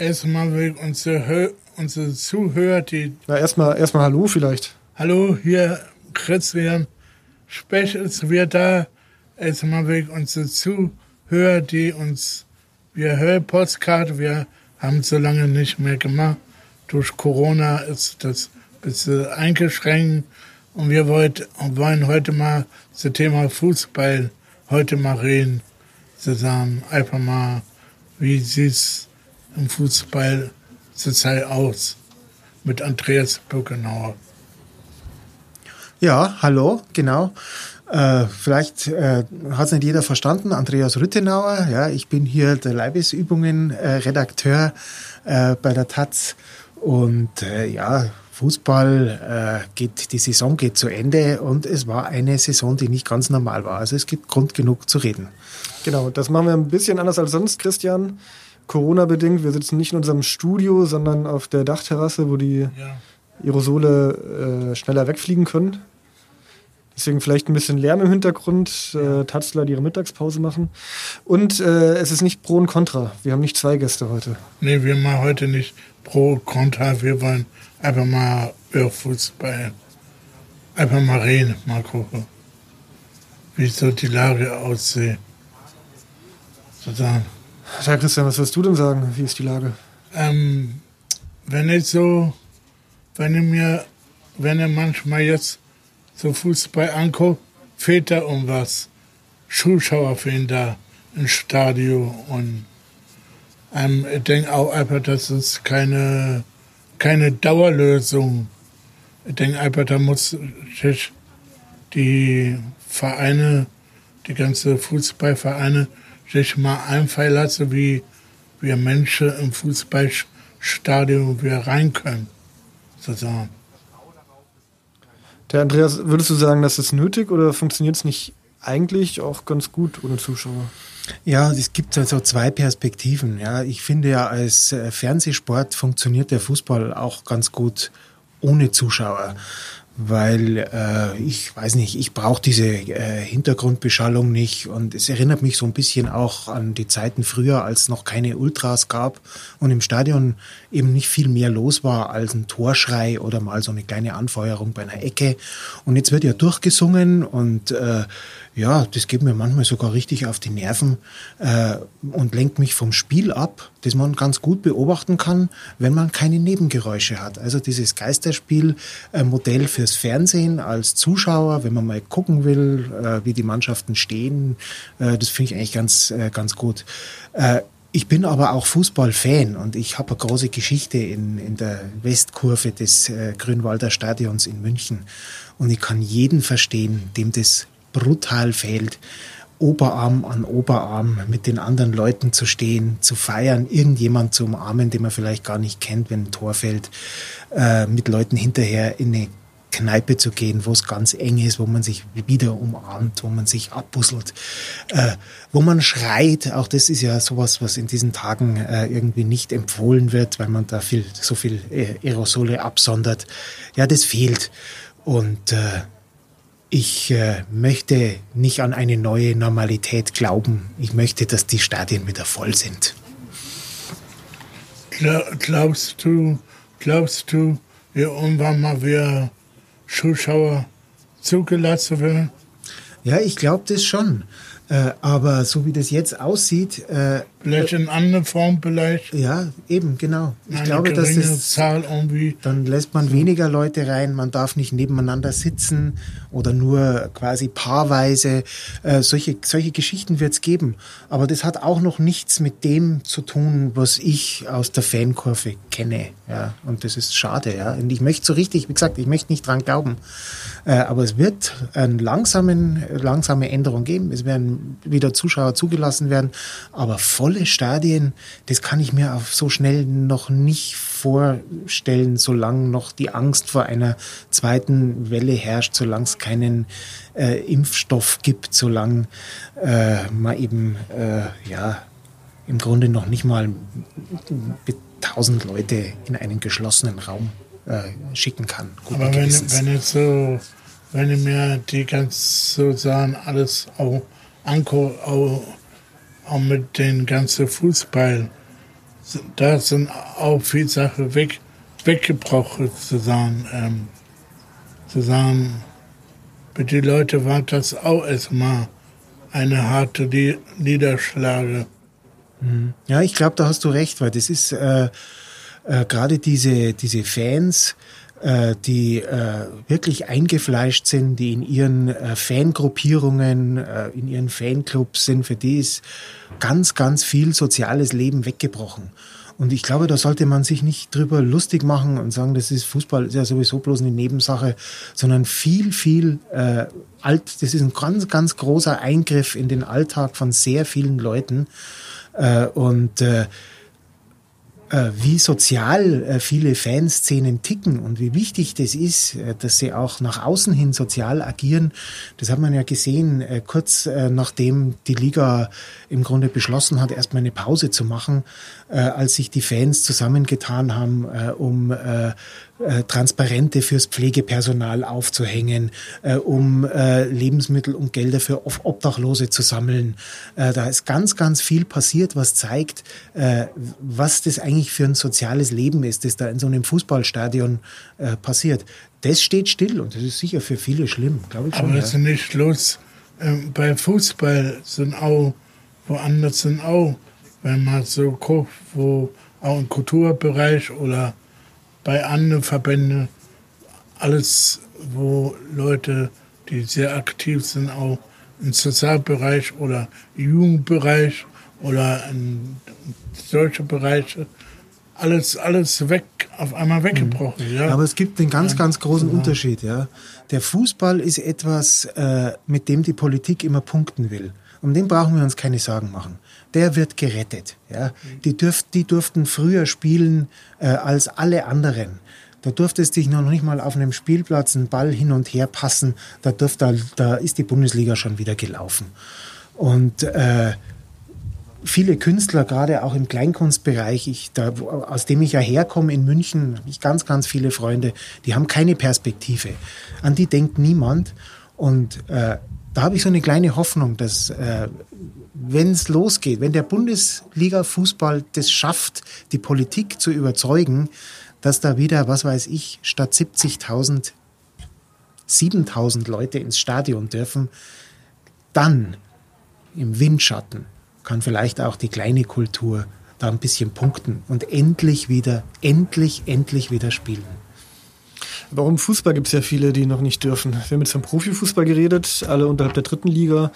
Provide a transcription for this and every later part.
erstmal will unsere, unsere Zuhörer, die. Na, erstmal erstmal Hallo vielleicht. Hallo, hier Christian Spech ist wieder da. Erstmal will unsere Zuhörer, die uns. Wir hören Postkarte, wir haben so lange nicht mehr gemacht. Durch Corona ist das ein bisschen eingeschränkt. Und wir wollt, wollen heute mal das Thema Fußball heute mal reden. Zusammen einfach mal, wie sieht es im Fußball zurzeit aus? Mit Andreas Böckenauer. Ja, hallo, genau. Äh, vielleicht äh, hat es nicht jeder verstanden. Andreas Rüttenauer, ja, ich bin hier der Leibesübungen-Redakteur äh, bei der Taz. Und äh, ja, Fußball äh, geht, die Saison geht zu Ende und es war eine Saison, die nicht ganz normal war. Also es gibt Grund genug zu reden. Genau, das machen wir ein bisschen anders als sonst, Christian. Corona-bedingt. Wir sitzen nicht in unserem Studio, sondern auf der Dachterrasse, wo die. Aerosole äh, schneller wegfliegen können. Deswegen vielleicht ein bisschen Lärm im Hintergrund, äh, Tatzler, die ihre Mittagspause machen. Und äh, es ist nicht Pro und Contra. Wir haben nicht zwei Gäste heute. Nee, wir machen heute nicht Pro und Contra. Wir wollen einfach mal über Fußball einfach mal reden, mal gucken, wie so die Lage aussieht. Sozusagen. Ja, Christian, was wirst du denn sagen? Wie ist die Lage? Ähm, wenn ich so, wenn ich mir, wenn ich manchmal jetzt so Fußball anguckt, fehlt da um was. Zuschauer fehlen da im Stadion und ähm, ich denke auch einfach, das ist keine keine Dauerlösung. Ich denke einfach, da muss sich die Vereine, die ganze Fußballvereine, sich mal einfallen lassen, wie wir Menschen im Fußballstadion wieder rein können. Sozusagen. Der Andreas, würdest du sagen, das ist nötig oder funktioniert es nicht eigentlich auch ganz gut ohne Zuschauer? Ja, es gibt also zwei Perspektiven. Ja, ich finde ja, als äh, Fernsehsport funktioniert der Fußball auch ganz gut ohne Zuschauer weil äh, ich weiß nicht, ich brauche diese äh, Hintergrundbeschallung nicht und es erinnert mich so ein bisschen auch an die Zeiten früher, als noch keine Ultras gab und im Stadion eben nicht viel mehr los war als ein Torschrei oder mal so eine kleine Anfeuerung bei einer Ecke und jetzt wird ja durchgesungen und äh, ja, das geht mir manchmal sogar richtig auf die Nerven äh, und lenkt mich vom Spiel ab, das man ganz gut beobachten kann, wenn man keine Nebengeräusche hat. Also dieses Geisterspiel-Modell fürs Fernsehen als Zuschauer, wenn man mal gucken will, äh, wie die Mannschaften stehen, äh, das finde ich eigentlich ganz, äh, ganz gut. Äh, ich bin aber auch Fußballfan und ich habe eine große Geschichte in, in der Westkurve des äh, Grünwalder Stadions in München. Und ich kann jeden verstehen, dem das brutal fehlt, Oberarm an Oberarm mit den anderen Leuten zu stehen, zu feiern, irgendjemand zu umarmen, den man vielleicht gar nicht kennt, wenn ein Tor fällt, äh, mit Leuten hinterher in eine Kneipe zu gehen, wo es ganz eng ist, wo man sich wieder umarmt, wo man sich abbusselt, äh, wo man schreit. Auch das ist ja sowas, was in diesen Tagen äh, irgendwie nicht empfohlen wird, weil man da viel, so viel äh, Aerosole absondert. Ja, das fehlt. Und äh, ich äh, möchte nicht an eine neue Normalität glauben. Ich möchte, dass die Stadien wieder voll sind. Glaubst du, glaubst du, irgendwann mal wieder Zuschauer zugelassen werden? Ja, ich glaube das schon. Äh, aber so wie das jetzt aussieht. Äh, vielleicht in anderer Form vielleicht. Ja, eben, genau. Ich Eine glaube, dass das. Zahl irgendwie. Dann lässt man so. weniger Leute rein, man darf nicht nebeneinander sitzen oder nur quasi paarweise. Äh, solche, solche Geschichten wird es geben. Aber das hat auch noch nichts mit dem zu tun, was ich aus der Fankurve kenne. Ja, und das ist schade. Ja, und ich möchte so richtig, wie gesagt, ich möchte nicht dran glauben. Äh, aber es wird eine langsamen, langsame Änderung geben. Es werden wieder Zuschauer zugelassen werden. Aber volle Stadien, das kann ich mir auf so schnell noch nicht vorstellen, solange noch die Angst vor einer zweiten Welle herrscht, solange es keinen äh, Impfstoff gibt, solange äh, man eben äh, ja im Grunde noch nicht mal tausend Leute in einen geschlossenen Raum äh, schicken kann. Aber wenn, wenn jetzt so, wenn ich mir die ganz sozusagen alles auch angucke, auch, mit den ganzen Fußball da sind auch viele Sachen weg, weggebrochen zu sagen. Ähm, zu sagen, für die Leute war das auch erstmal eine harte Niederschlage. Mhm. Ja, ich glaube, da hast du recht, weil das ist äh, äh, gerade diese, diese Fans, äh, die äh, wirklich eingefleischt sind, die in ihren äh, Fangruppierungen, äh, in ihren Fanclubs sind, für die ist ganz, ganz viel soziales Leben weggebrochen. Und ich glaube, da sollte man sich nicht drüber lustig machen und sagen, das ist Fußball, ist ja sowieso bloß eine Nebensache, sondern viel, viel äh, alt, das ist ein ganz, ganz großer Eingriff in den Alltag von sehr vielen Leuten. Äh, und äh, wie sozial äh, viele Fanszenen ticken und wie wichtig das ist, äh, dass sie auch nach außen hin sozial agieren. Das hat man ja gesehen, kurz nachdem die Liga im Grunde beschlossen hat, erstmal eine Pause zu machen, als sich die Fans zusammengetan haben, um äh, Transparente fürs Pflegepersonal aufzuhängen, äh, um äh, Lebensmittel und Gelder für Obdachlose zu sammeln. Äh, da ist ganz, ganz viel passiert, was zeigt, äh, was das eigentlich für ein soziales Leben ist, das da in so einem Fußballstadion äh, passiert. Das steht still und das ist sicher für viele schlimm, glaube ich schon. Aber das ja. ist nicht Schluss. Ähm, bei Fußball sind auch, woanders sind auch, wenn man so guckt, wo auch im Kulturbereich oder bei anderen Verbänden alles, wo Leute, die sehr aktiv sind, auch im Sozialbereich oder Jugendbereich oder in solche Bereiche, alles, alles weg, auf einmal weggebrochen. Mhm. Ja. Aber es gibt einen ganz, ganz großen ja. Unterschied. Ja. Der Fußball ist etwas, äh, mit dem die Politik immer punkten will. Um den brauchen wir uns keine Sorgen machen der wird gerettet. Ja? Die, dürft, die durften früher spielen äh, als alle anderen. Da durfte es dich noch nicht mal auf einem Spielplatz einen Ball hin und her passen. Da, dürfte, da ist die Bundesliga schon wieder gelaufen. Und äh, viele Künstler, gerade auch im Kleinkunstbereich, ich, da, aus dem ich ja herkomme in München, habe ich ganz, ganz viele Freunde, die haben keine Perspektive. An die denkt niemand. Und äh, da habe ich so eine kleine Hoffnung, dass äh, wenn es losgeht, wenn der Bundesliga-Fußball das schafft, die Politik zu überzeugen, dass da wieder, was weiß ich, statt 70.000 7.000 Leute ins Stadion dürfen, dann im Windschatten kann vielleicht auch die kleine Kultur da ein bisschen punkten und endlich wieder, endlich, endlich wieder spielen. Warum Fußball gibt es ja viele, die noch nicht dürfen. Wir haben jetzt vom Profifußball geredet, alle unterhalb der dritten Liga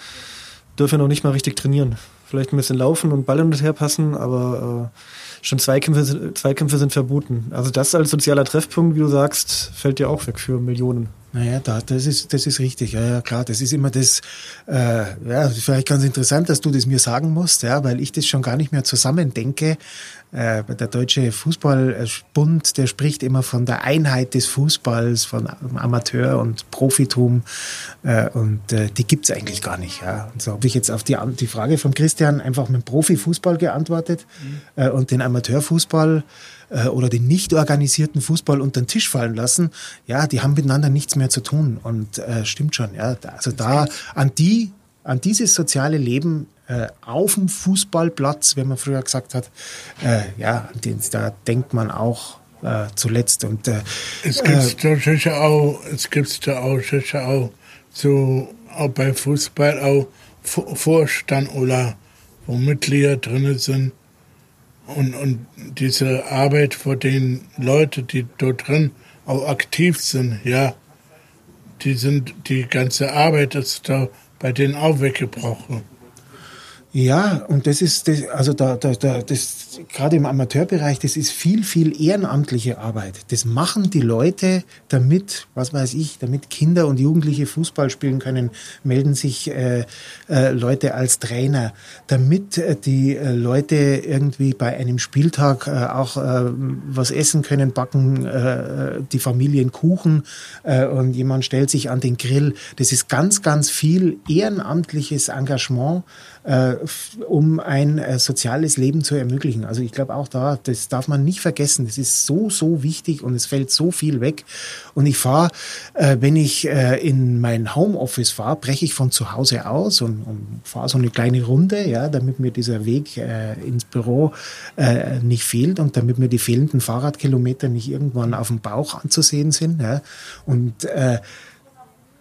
dürfen noch nicht mal richtig trainieren. Vielleicht ein bisschen laufen und Ball hin und her passen, aber äh, schon Zweikämpfe, Zweikämpfe sind verboten. Also das als sozialer Treffpunkt, wie du sagst, fällt ja auch weg für Millionen. Naja, da, das, ist, das ist richtig. Ja, ja, klar. Das ist immer das, äh, ja, vielleicht ganz interessant, dass du das mir sagen musst, ja, weil ich das schon gar nicht mehr zusammendenke. Äh, der Deutsche Fußballbund, der spricht immer von der Einheit des Fußballs, von Amateur- und Profitum. Äh, und äh, die gibt's eigentlich gar nicht. Ja. Und so habe ich jetzt auf die, die Frage von Christian einfach mit Profifußball geantwortet mhm. äh, und den Amateurfußball äh, oder den nicht organisierten Fußball unter den Tisch fallen lassen, ja, die haben miteinander nichts mehr zu tun. Und äh, stimmt schon, ja. Also da an die, an dieses soziale Leben äh, auf dem Fußballplatz, wenn man früher gesagt hat, äh, ja, den, da denkt man auch äh, zuletzt. Und, es gibt äh, sicher auch, es gibt da auch sicher auch so auch bei Fußball auch Vorstand oder wo Mitglieder drin sind, und, und diese Arbeit vor den Leuten, die dort drin auch aktiv sind, ja, die sind, die ganze Arbeit ist da bei denen auch weggebrochen. Ja, und das ist, das, also da, da, da, das, gerade im Amateurbereich, das ist viel, viel ehrenamtliche Arbeit. Das machen die Leute, damit, was weiß ich, damit Kinder und Jugendliche Fußball spielen können, melden sich äh, äh, Leute als Trainer, damit äh, die äh, Leute irgendwie bei einem Spieltag äh, auch äh, was essen können, backen die Familien Kuchen und jemand stellt sich an den Grill. Das ist ganz, ganz viel ehrenamtliches Engagement. Um ein äh, soziales Leben zu ermöglichen. Also ich glaube auch da, das darf man nicht vergessen. Das ist so, so wichtig und es fällt so viel weg. Und ich fahre, äh, wenn ich äh, in mein Homeoffice fahre, breche ich von zu Hause aus und, fahre so eine kleine Runde, ja, damit mir dieser Weg ins Büro nicht fehlt und damit mir die fehlenden Fahrradkilometer nicht irgendwann auf dem Bauch anzusehen sind. Ja. Und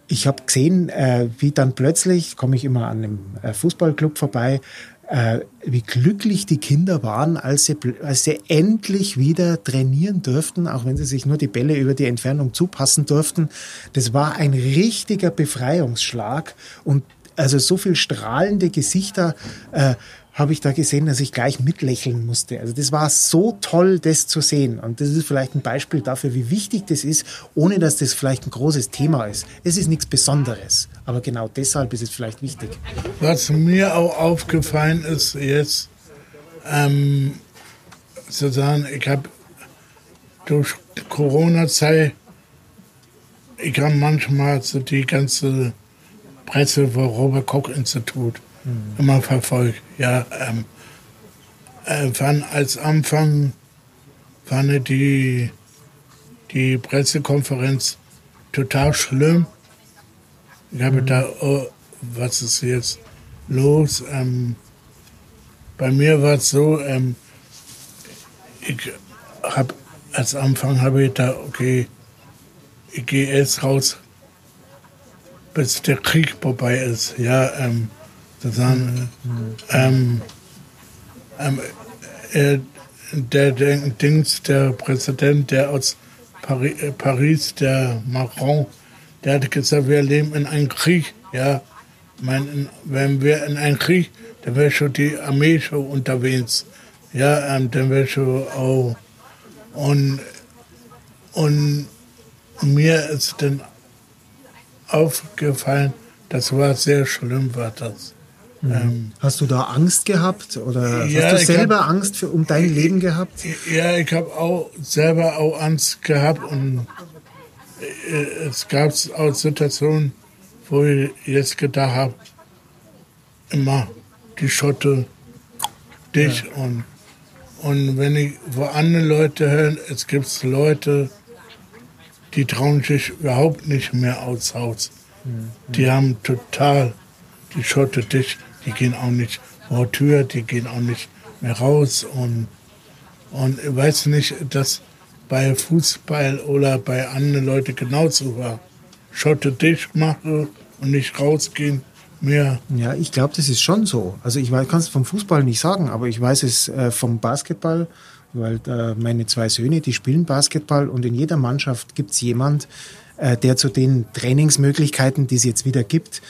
ich habe gesehen, äh, wie dann plötzlich, komme ich immer an einem äh, Fußballclub vorbei, äh, wie glücklich die Kinder waren, als sie, als sie endlich wieder trainieren durften, auch wenn sie sich nur die Bälle über die Entfernung zupassen durften. Das war ein richtiger Befreiungsschlag und also so viel strahlende Gesichter. Äh, habe ich da gesehen, dass ich gleich mitlächeln musste. Also das war so toll, das zu sehen. Und das ist vielleicht ein Beispiel dafür, wie wichtig das ist, ohne dass das vielleicht ein großes Thema ist. Es ist nichts Besonderes, aber genau deshalb ist es vielleicht wichtig. Was mir auch aufgefallen ist jetzt, ähm, sozusagen, ich habe durch Corona-Zeit, ich habe manchmal so die ganze Presse vom Robert-Koch-Institut mhm. Immer verfolgt. Ja, ähm, äh, als Anfang fand die, die Pressekonferenz total schlimm. Ich habe mhm. da, oh, was ist jetzt los? Ähm, bei mir war es so, ähm, ich habe als Anfang habe ich da, okay, ich gehe jetzt raus, bis der Krieg vorbei ist. Ja, ähm, sozusagen, ähm, ähm, äh, der, Dings, der Präsident, der aus Paris, äh, Paris, der Macron, der hat gesagt, wir leben in einem Krieg. Ja, mein, wenn wir in einem Krieg, dann wäre schon die Armee schon unterwegs. Ja, ähm, dann wäre schon auch. Und, und mir ist dann aufgefallen, das war sehr schlimm, war das. Ähm, hast du da Angst gehabt oder ja, hast du selber hab, Angst für, um dein Leben gehabt? Ja, ich habe auch selber auch Angst gehabt und äh, es gab auch Situationen, wo ich jetzt gedacht habe, immer die Schotte, dich ja. und und wenn ich wo andere Leute hören, es gibt Leute, die trauen sich überhaupt nicht mehr aus Haus. Mhm. Die haben total die Schotte dicht die gehen auch nicht vor Tür, die gehen auch nicht mehr raus und, und ich weiß nicht, dass bei Fußball oder bei anderen Leuten genauso war. Schotte dicht machen und nicht rausgehen. Mehr. Ja, ich glaube, das ist schon so. Also ich kann es vom Fußball nicht sagen, aber ich weiß es äh, vom Basketball, weil äh, meine zwei Söhne, die spielen Basketball und in jeder Mannschaft gibt es jemand, äh, der zu den Trainingsmöglichkeiten, die es jetzt wieder gibt,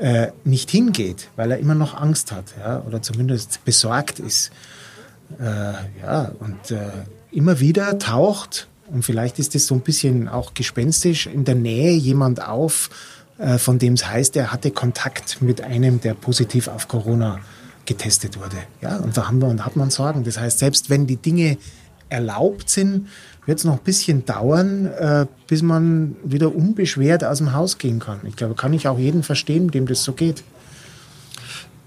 äh, nicht hingeht, weil er immer noch Angst hat ja, oder zumindest besorgt ist. Äh, ja, und äh, immer wieder taucht, und vielleicht ist es so ein bisschen auch gespenstisch, in der Nähe jemand auf, äh, von dem es heißt, er hatte Kontakt mit einem, der positiv auf Corona getestet wurde. Ja, und da haben wir und hat man Sorgen. Das heißt, selbst wenn die Dinge erlaubt sind, wird es noch ein bisschen dauern, äh, bis man wieder unbeschwert aus dem Haus gehen kann. Ich glaube, kann ich auch jeden verstehen, dem das so geht.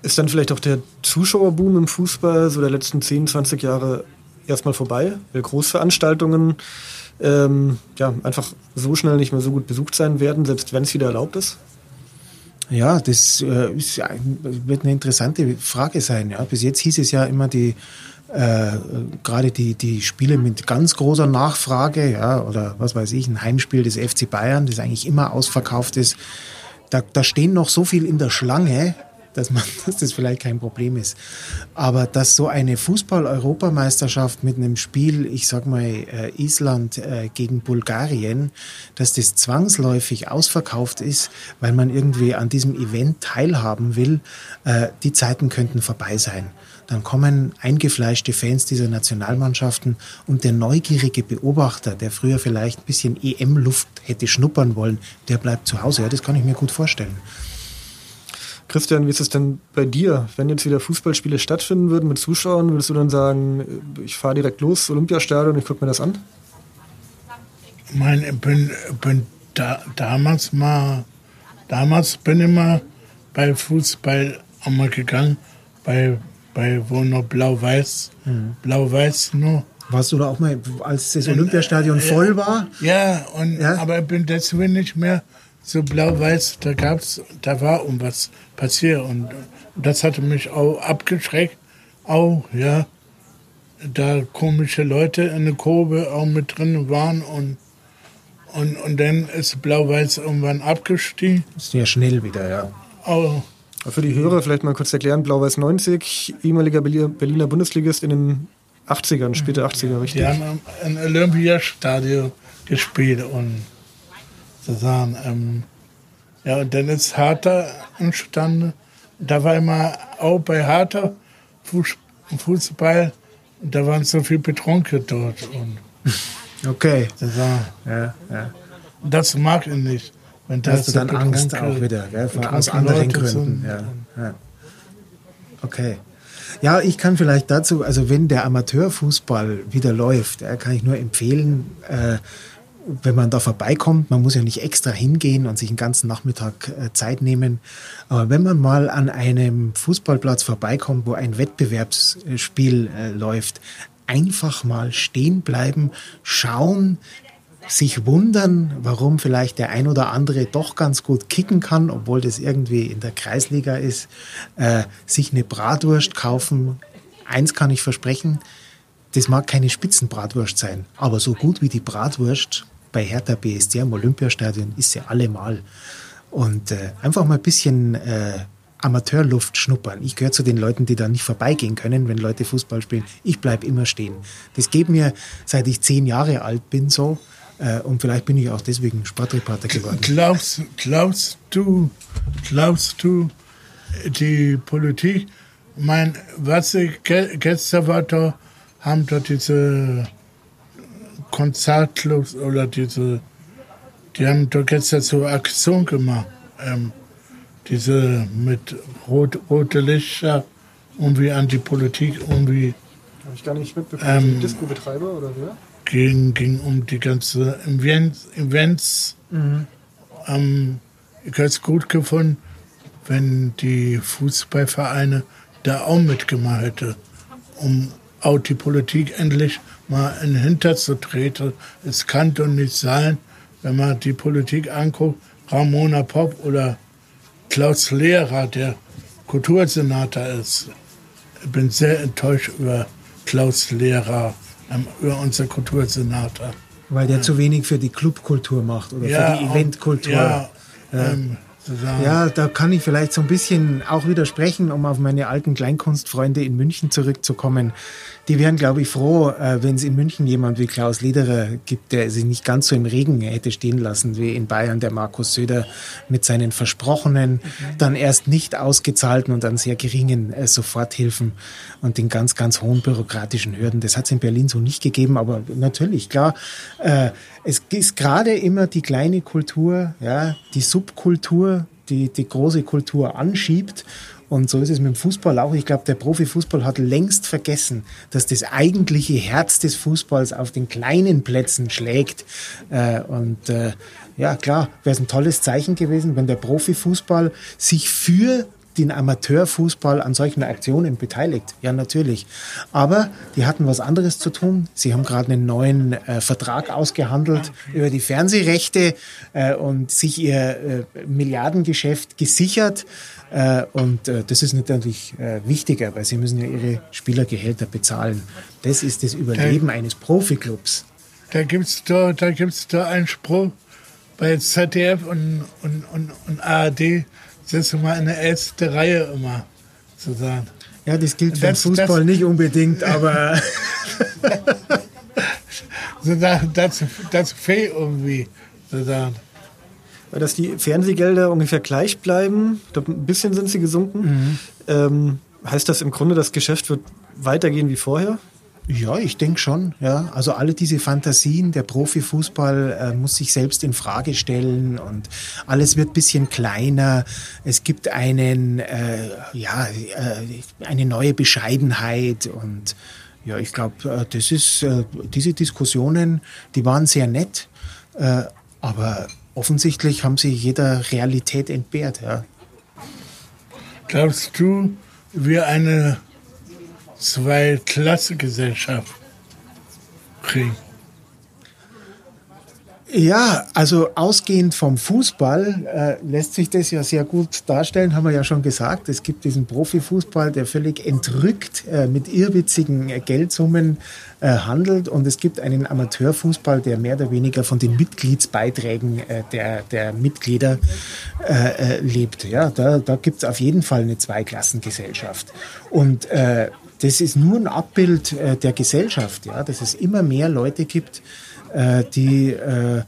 Ist dann vielleicht auch der Zuschauerboom im Fußball so der letzten 10, 20 Jahre erstmal vorbei, weil Großveranstaltungen ähm, ja, einfach so schnell nicht mehr so gut besucht sein werden, selbst wenn es wieder erlaubt ist? Ja, das äh, ist, wird eine interessante Frage sein. Ja. Bis jetzt hieß es ja immer, die äh, gerade die, die Spiele mit ganz großer Nachfrage, ja, oder was weiß ich, ein Heimspiel des FC Bayern, das eigentlich immer ausverkauft ist, da, da stehen noch so viel in der Schlange, dass, man, dass das vielleicht kein Problem ist. Aber dass so eine Fußball-Europameisterschaft mit einem Spiel, ich sag mal äh, Island äh, gegen Bulgarien, dass das zwangsläufig ausverkauft ist, weil man irgendwie an diesem Event teilhaben will, äh, die Zeiten könnten vorbei sein dann kommen eingefleischte Fans dieser Nationalmannschaften und der neugierige Beobachter, der früher vielleicht ein bisschen EM-Luft hätte schnuppern wollen, der bleibt zu Hause. Ja, das kann ich mir gut vorstellen. Christian, wie ist es denn bei dir? Wenn jetzt wieder Fußballspiele stattfinden würden mit Zuschauern, würdest du dann sagen, ich fahre direkt los, Olympiastadion, ich gucke mir das an? Ich meine, ich bin, bin da, damals mal, damals bin ich mal bei Fußball einmal gegangen, bei, bei wo noch Blau-Weiß, mhm. Blau-Weiß nur. Warst du da auch mal, als das Olympiastadion voll war? Ja, und, ja? aber ich bin deswegen nicht mehr so blau-weiß. Da gab's, da war um was passiert und das hatte mich auch abgeschreckt. Auch, ja, da komische Leute in der Kurve auch mit drin waren und und, und dann ist Blau-Weiß irgendwann abgestiegen. Sehr schnell wieder, ja. Oh. Für die Hörer vielleicht mal kurz erklären: Blau-Weiß 90, ehemaliger Berliner Bundesligist in den 80ern, späte 80er, richtig? Die haben im Olympiastadion gespielt und sozusagen, ähm, ja, und dann ist Harter entstanden. Da war immer auch bei Harter Fußball, und da waren so viele Betrunkene dort. Und okay. Das, war, ja, ja. das mag ich nicht. Wenn da hast du dann Angst auch wieder, gell, aus anderen Leute Gründen. Ja, ja. Okay. Ja, ich kann vielleicht dazu, also wenn der Amateurfußball wieder läuft, kann ich nur empfehlen, äh, wenn man da vorbeikommt, man muss ja nicht extra hingehen und sich einen ganzen Nachmittag äh, Zeit nehmen, aber wenn man mal an einem Fußballplatz vorbeikommt, wo ein Wettbewerbsspiel äh, läuft, einfach mal stehen bleiben, schauen, sich wundern, warum vielleicht der ein oder andere doch ganz gut kicken kann, obwohl das irgendwie in der Kreisliga ist, äh, sich eine Bratwurst kaufen. Eins kann ich versprechen, das mag keine Spitzenbratwurst sein, aber so gut wie die Bratwurst bei Hertha BSC am Olympiastadion ist sie allemal. Und äh, einfach mal ein bisschen äh, Amateurluft schnuppern. Ich gehöre zu den Leuten, die da nicht vorbeigehen können, wenn Leute Fußball spielen. Ich bleibe immer stehen. Das geht mir, seit ich zehn Jahre alt bin, so. Äh, und vielleicht bin ich auch deswegen Sportreporter geworden. Glaubst, glaubst du, glaubst du, die Politik, mein, was ich gestern war da, haben dort diese Konzertclubs oder diese, die haben doch gestern so Aktion gemacht. Ähm, diese mit rot, rote Lichter irgendwie an die Politik irgendwie. Habe ich gar nicht mitbekommen. Ähm, Disco-Betreiber oder wer? Ging, ging um die ganze Events. Events. Mhm. Ähm, ich hätte es gut gefunden, wenn die Fußballvereine da auch mitgemacht hätten, um auch die Politik endlich mal in den Hinter zu treten. Es kann doch nicht sein, wenn man die Politik anguckt, Ramona Popp oder Klaus Lehrer, der Kultursenator ist. Ich bin sehr enttäuscht über Klaus Lehrer, über unser Kultursenator. Weil der ja. zu wenig für die Clubkultur macht oder ja, für die Eventkultur. Ja, ähm, ja, da kann ich vielleicht so ein bisschen auch widersprechen, um auf meine alten Kleinkunstfreunde in München zurückzukommen. Die wären, glaube ich, froh, äh, wenn es in München jemand wie Klaus Lederer gibt, der sich nicht ganz so im Regen hätte stehen lassen wie in Bayern der Markus Söder mit seinen versprochenen, mhm. dann erst nicht ausgezahlten und dann sehr geringen äh, Soforthilfen und den ganz, ganz hohen bürokratischen Hürden. Das hat es in Berlin so nicht gegeben, aber natürlich, klar, äh, es ist gerade immer die kleine Kultur, ja, die Subkultur, die die große Kultur anschiebt und so ist es mit dem Fußball auch. Ich glaube, der Profifußball hat längst vergessen, dass das eigentliche Herz des Fußballs auf den kleinen Plätzen schlägt. Äh, und äh, ja, klar, wäre es ein tolles Zeichen gewesen, wenn der Profifußball sich für den Amateurfußball an solchen Aktionen beteiligt. Ja, natürlich. Aber die hatten was anderes zu tun. Sie haben gerade einen neuen äh, Vertrag ausgehandelt über die Fernsehrechte äh, und sich ihr äh, Milliardengeschäft gesichert. Äh, und äh, das ist natürlich äh, wichtiger, weil sie müssen ja ihre Spielergehälter bezahlen. Das ist das Überleben da, eines Profiklubs. Da gibt es da, da, gibt's da einen Spruch bei ZDF und, und, und, und ARD sind mal in der ersten Reihe immer zu sagen. Ja, das gilt für das, Fußball das, nicht unbedingt, aber. so das, das fehlt irgendwie. So sagen. Dass die Fernsehgelder ungefähr gleich bleiben, ein bisschen sind sie gesunken. Mhm. Ähm, heißt das im Grunde, das Geschäft wird weitergehen wie vorher? Ja, ich denke schon. Ja, also alle diese Fantasien, der Profifußball äh, muss sich selbst in Frage stellen und alles wird bisschen kleiner. Es gibt einen, äh, ja, äh, eine neue Bescheidenheit und ja, ich glaube, äh, das ist äh, diese Diskussionen, die waren sehr nett, äh, aber offensichtlich haben sie jeder Realität entbehrt. Ja. Glaubst du, wir eine Zwei-Klasse-Gesellschaft kriegen. Ja, also ausgehend vom Fußball äh, lässt sich das ja sehr gut darstellen, haben wir ja schon gesagt. Es gibt diesen Profifußball, der völlig entrückt äh, mit irrwitzigen äh, Geldsummen äh, handelt und es gibt einen Amateurfußball, der mehr oder weniger von den Mitgliedsbeiträgen äh, der, der Mitglieder äh, lebt. Ja, da, da gibt es auf jeden Fall eine Zweiklassengesellschaft. Und das ist nur ein Abbild der Gesellschaft, ja, dass es immer mehr Leute gibt, äh, die, äh,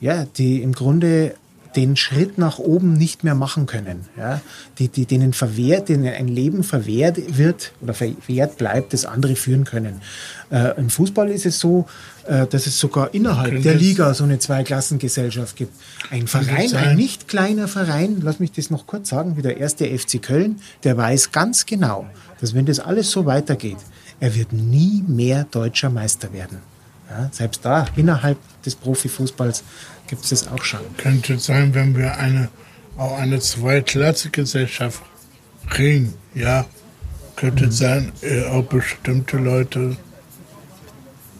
ja, die im Grunde den Schritt nach oben nicht mehr machen können, ja, die, die denen verwehrt, denen ein Leben verwehrt wird oder verwehrt bleibt, das andere führen können. Äh, Im Fußball ist es so, äh, dass es sogar innerhalb der Liga so eine Zweiklassengesellschaft gibt. Ein Verein, ein nicht kleiner Verein, lass mich das noch kurz sagen, wie der erste FC Köln, der weiß ganz genau, dass wenn das alles so weitergeht, er wird nie mehr deutscher Meister werden. Ja, selbst da, innerhalb des Profifußballs, gibt es das auch schon. Könnte sein, wenn wir eine, auch eine Zweiklasse-Gesellschaft kriegen, ja, könnte mhm. sein, äh, auch bestimmte Leute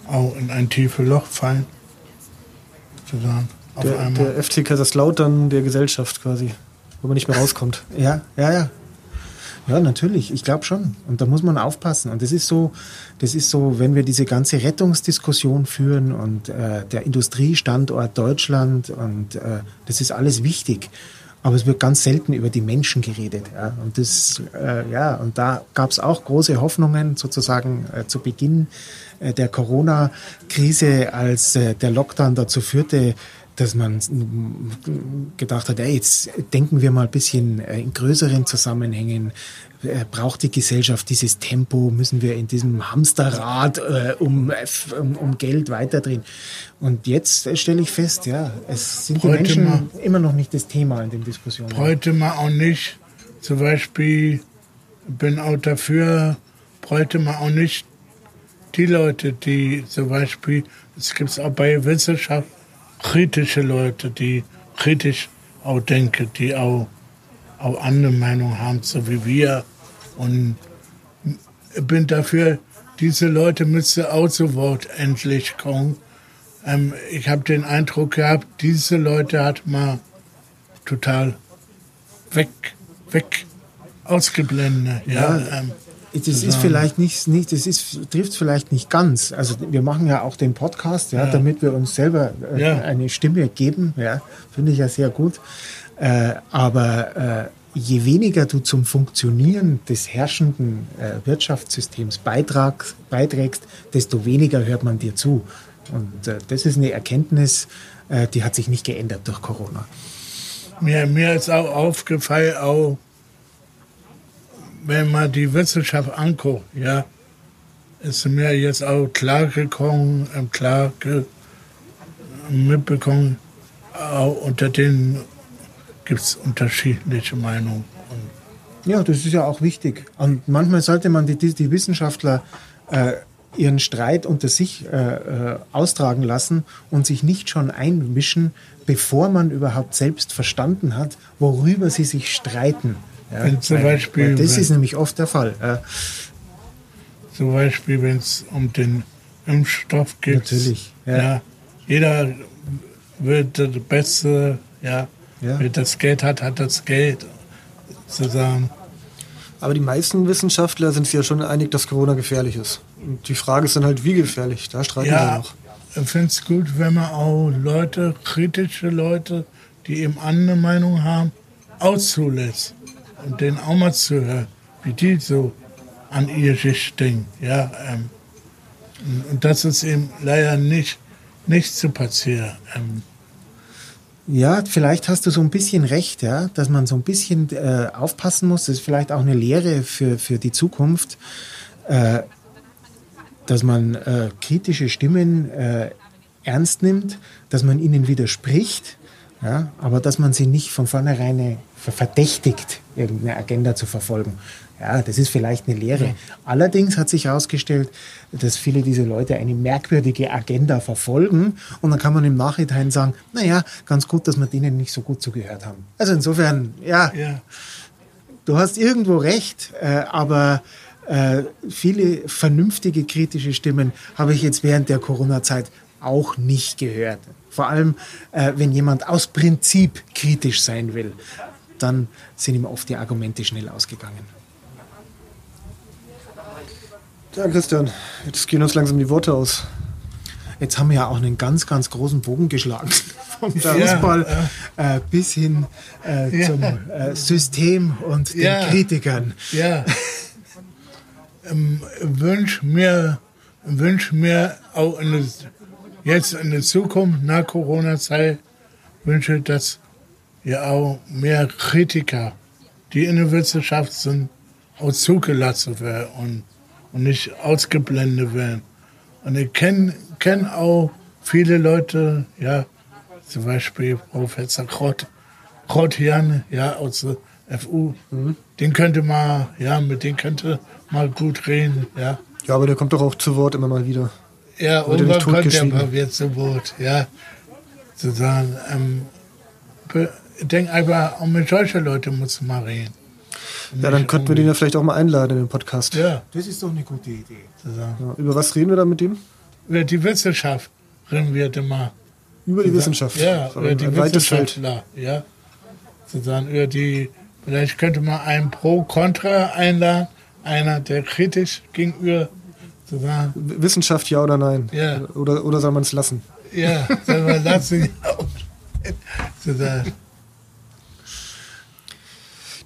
auch in ein tiefes Loch fallen. Sozusagen, auf der, einmal. der FC Kaiserslautern der Gesellschaft quasi, wo man nicht mehr rauskommt. Ja, ja, ja. Ja, natürlich. Ich glaube schon. Und da muss man aufpassen. Und das ist so, das ist so, wenn wir diese ganze Rettungsdiskussion führen und äh, der Industriestandort Deutschland und äh, das ist alles wichtig. Aber es wird ganz selten über die Menschen geredet. Ja. Und das, äh, ja, und da gab es auch große Hoffnungen sozusagen äh, zu Beginn äh, der Corona-Krise, als äh, der Lockdown dazu führte, dass man gedacht hat, ey, jetzt denken wir mal ein bisschen äh, in größeren Zusammenhängen. Äh, braucht die Gesellschaft dieses Tempo? Müssen wir in diesem Hamsterrad äh, um, um, um, Geld weiterdrehen? Und jetzt äh, stelle ich fest, ja, es sind die Menschen mal, immer noch nicht das Thema in den Diskussionen. Heute mal auch nicht. Zum Beispiel bin auch dafür, bräuchte man auch nicht die Leute, die zum Beispiel, es gibt es auch bei Wissenschaft, kritische Leute, die kritisch auch denken, die auch, auch andere Meinung haben, so wie wir. Und bin dafür, diese Leute müssen auch zu Wort endlich kommen. Ähm, ich habe den Eindruck gehabt, diese Leute hat man total weg, weg ausgeblendet. Ja, ja ähm, das ist vielleicht nicht, nicht das ist, trifft vielleicht nicht ganz. Also wir machen ja auch den Podcast, ja, ja. damit wir uns selber äh, ja. eine Stimme geben. Ja, finde ich ja sehr gut. Äh, aber äh, je weniger du zum Funktionieren des herrschenden äh, Wirtschaftssystems beitrag, beiträgst, desto weniger hört man dir zu. Und äh, das ist eine Erkenntnis, äh, die hat sich nicht geändert durch Corona. Mir, mir ist auch aufgefallen, auch wenn man die Wissenschaft anguckt, ja, ist mir jetzt auch klar gekommen, ähm, klar mitbekommen, auch unter denen gibt es unterschiedliche Meinungen. Ja, das ist ja auch wichtig. Und manchmal sollte man die, die, die Wissenschaftler äh, ihren Streit unter sich äh, äh, austragen lassen und sich nicht schon einmischen, bevor man überhaupt selbst verstanden hat, worüber sie sich streiten. Ja, wenn zum Beispiel, das ist nämlich oft der Fall. Ja. Zum Beispiel, wenn es um den Impfstoff geht. Natürlich. Ja. ja. jeder wird das Beste, ja, ja. Wer das Geld hat, hat das Geld. Zusammen. Aber die meisten Wissenschaftler sind sich ja schon einig, dass Corona gefährlich ist. Und die Frage ist dann halt, wie gefährlich? Da streiten ja, wir noch. Ich finde es gut, wenn man auch Leute, kritische Leute, die eben andere Meinung haben, auszulässt und denen auch mal zu hören, wie die so an ihr sich denken. Ja, ähm, und das ist eben leider nicht, nicht zu passieren. Ähm, ja, vielleicht hast du so ein bisschen recht, ja, dass man so ein bisschen äh, aufpassen muss. Das ist vielleicht auch eine Lehre für, für die Zukunft, äh, dass man äh, kritische Stimmen äh, ernst nimmt, dass man ihnen widerspricht, ja, aber dass man sie nicht von vornherein verdächtigt, irgendeine Agenda zu verfolgen. Ja, das ist vielleicht eine Lehre. Ja. Allerdings hat sich herausgestellt, dass viele dieser Leute eine merkwürdige Agenda verfolgen und dann kann man im Nachhinein sagen, naja, ganz gut, dass wir denen nicht so gut zugehört haben. Also insofern, ja, ja. du hast irgendwo recht, äh, aber äh, viele vernünftige kritische Stimmen habe ich jetzt während der Corona-Zeit auch nicht gehört. Vor allem, äh, wenn jemand aus Prinzip kritisch sein will, dann sind ihm oft die Argumente schnell ausgegangen. Ja, Christian, jetzt gehen uns langsam die Worte aus. Jetzt haben wir ja auch einen ganz, ganz großen Bogen geschlagen. Vom Fußball ja, äh, bis hin äh, ja. zum äh, System und den ja. Kritikern. Ja. ähm, wünsch mir, wünsch mir auch in der, jetzt in der Zukunft, nach Corona-Zeit, wünsche, dass ja auch mehr Kritiker, die in der Wissenschaft sind, auch zugelassen werden und, und nicht ausgeblendet werden. Und ich kenne kenn auch viele Leute, ja, zum Beispiel Professor Krott, Krott Jan, ja, aus der FU, mhm. den könnte man, ja, mit dem könnte mal gut reden, ja. Ja, aber der kommt doch auch zu Wort immer mal wieder. Ja, und irgendwann kommt der mal wieder zu Wort, ja. Zu sagen, ähm, denke einfach, auch mit solchen Leuten muss man mal reden. Ja, dann könnten wir den ja vielleicht auch mal einladen in den Podcast. Ja. Das ist doch eine gute Idee. Ja, über was reden wir da mit dem? Über die Wissenschaft reden wir immer. Über die Wissenschaft? Ja, über die Wissenschaftler. Ja. Sozusagen über die, vielleicht könnte man einen Pro-Contra einladen, einer, der kritisch gegenüber sozusagen. Wissenschaft ja oder nein? Ja. Oder, oder soll man es lassen? Ja, soll man lassen. sozusagen.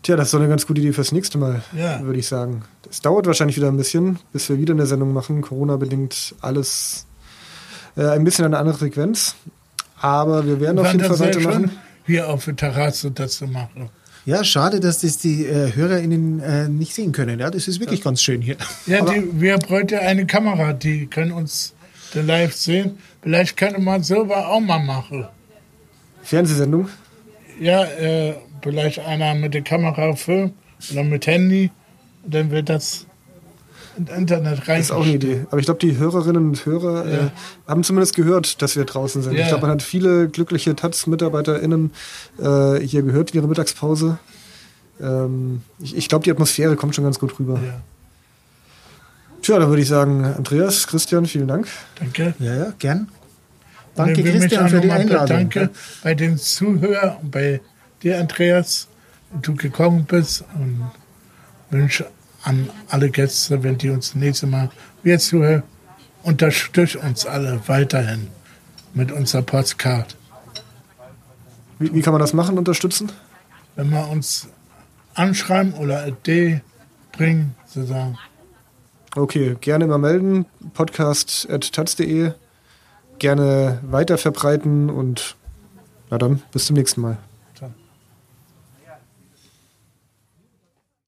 Tja, das ist doch eine ganz gute Idee fürs nächste Mal, ja. würde ich sagen. Es dauert wahrscheinlich wieder ein bisschen, bis wir wieder eine Sendung machen. Corona-bedingt alles äh, ein bisschen eine andere Frequenz. Aber wir werden auf jeden Fall weitermachen. Hier auf der Terrasse das zu machen. Ja, schade, dass das die äh, HörerInnen äh, nicht sehen können. Ja, das ist wirklich ja. ganz schön hier. Ja, die, wir bräuchten eine Kamera, die können uns live sehen. Vielleicht könnte man selber auch mal machen. Fernsehsendung? Ja, äh, vielleicht einer mit der Kamera filmt oder mit Handy. Und dann wird das ins Internet rein. Das ist auch eine Idee. Aber ich glaube, die Hörerinnen und Hörer ja. äh, haben zumindest gehört, dass wir draußen sind. Ja. Ich glaube, man hat viele glückliche Taz-MitarbeiterInnen äh, hier gehört in ihrer Mittagspause. Ähm, ich, ich glaube, die Atmosphäre kommt schon ganz gut rüber. Ja. Tja, dann würde ich sagen, Andreas, Christian, vielen Dank. Danke. Ja, ja, gern. Danke, Christian, für die Einladung. Danke bei den Zuhörern und bei dir, Andreas, du gekommen bist und wünsche an alle Gäste, wenn die uns nächstes Mal wieder zuhören, unterstützt uns alle weiterhin mit unserer Postcard. Wie, wie, kann man das machen, unterstützen? Wenn wir uns anschreiben oder Idee bringen, sozusagen. Okay, gerne mal melden. Podcast.taz.de. Gerne weiter verbreiten und na dann, bis zum nächsten Mal.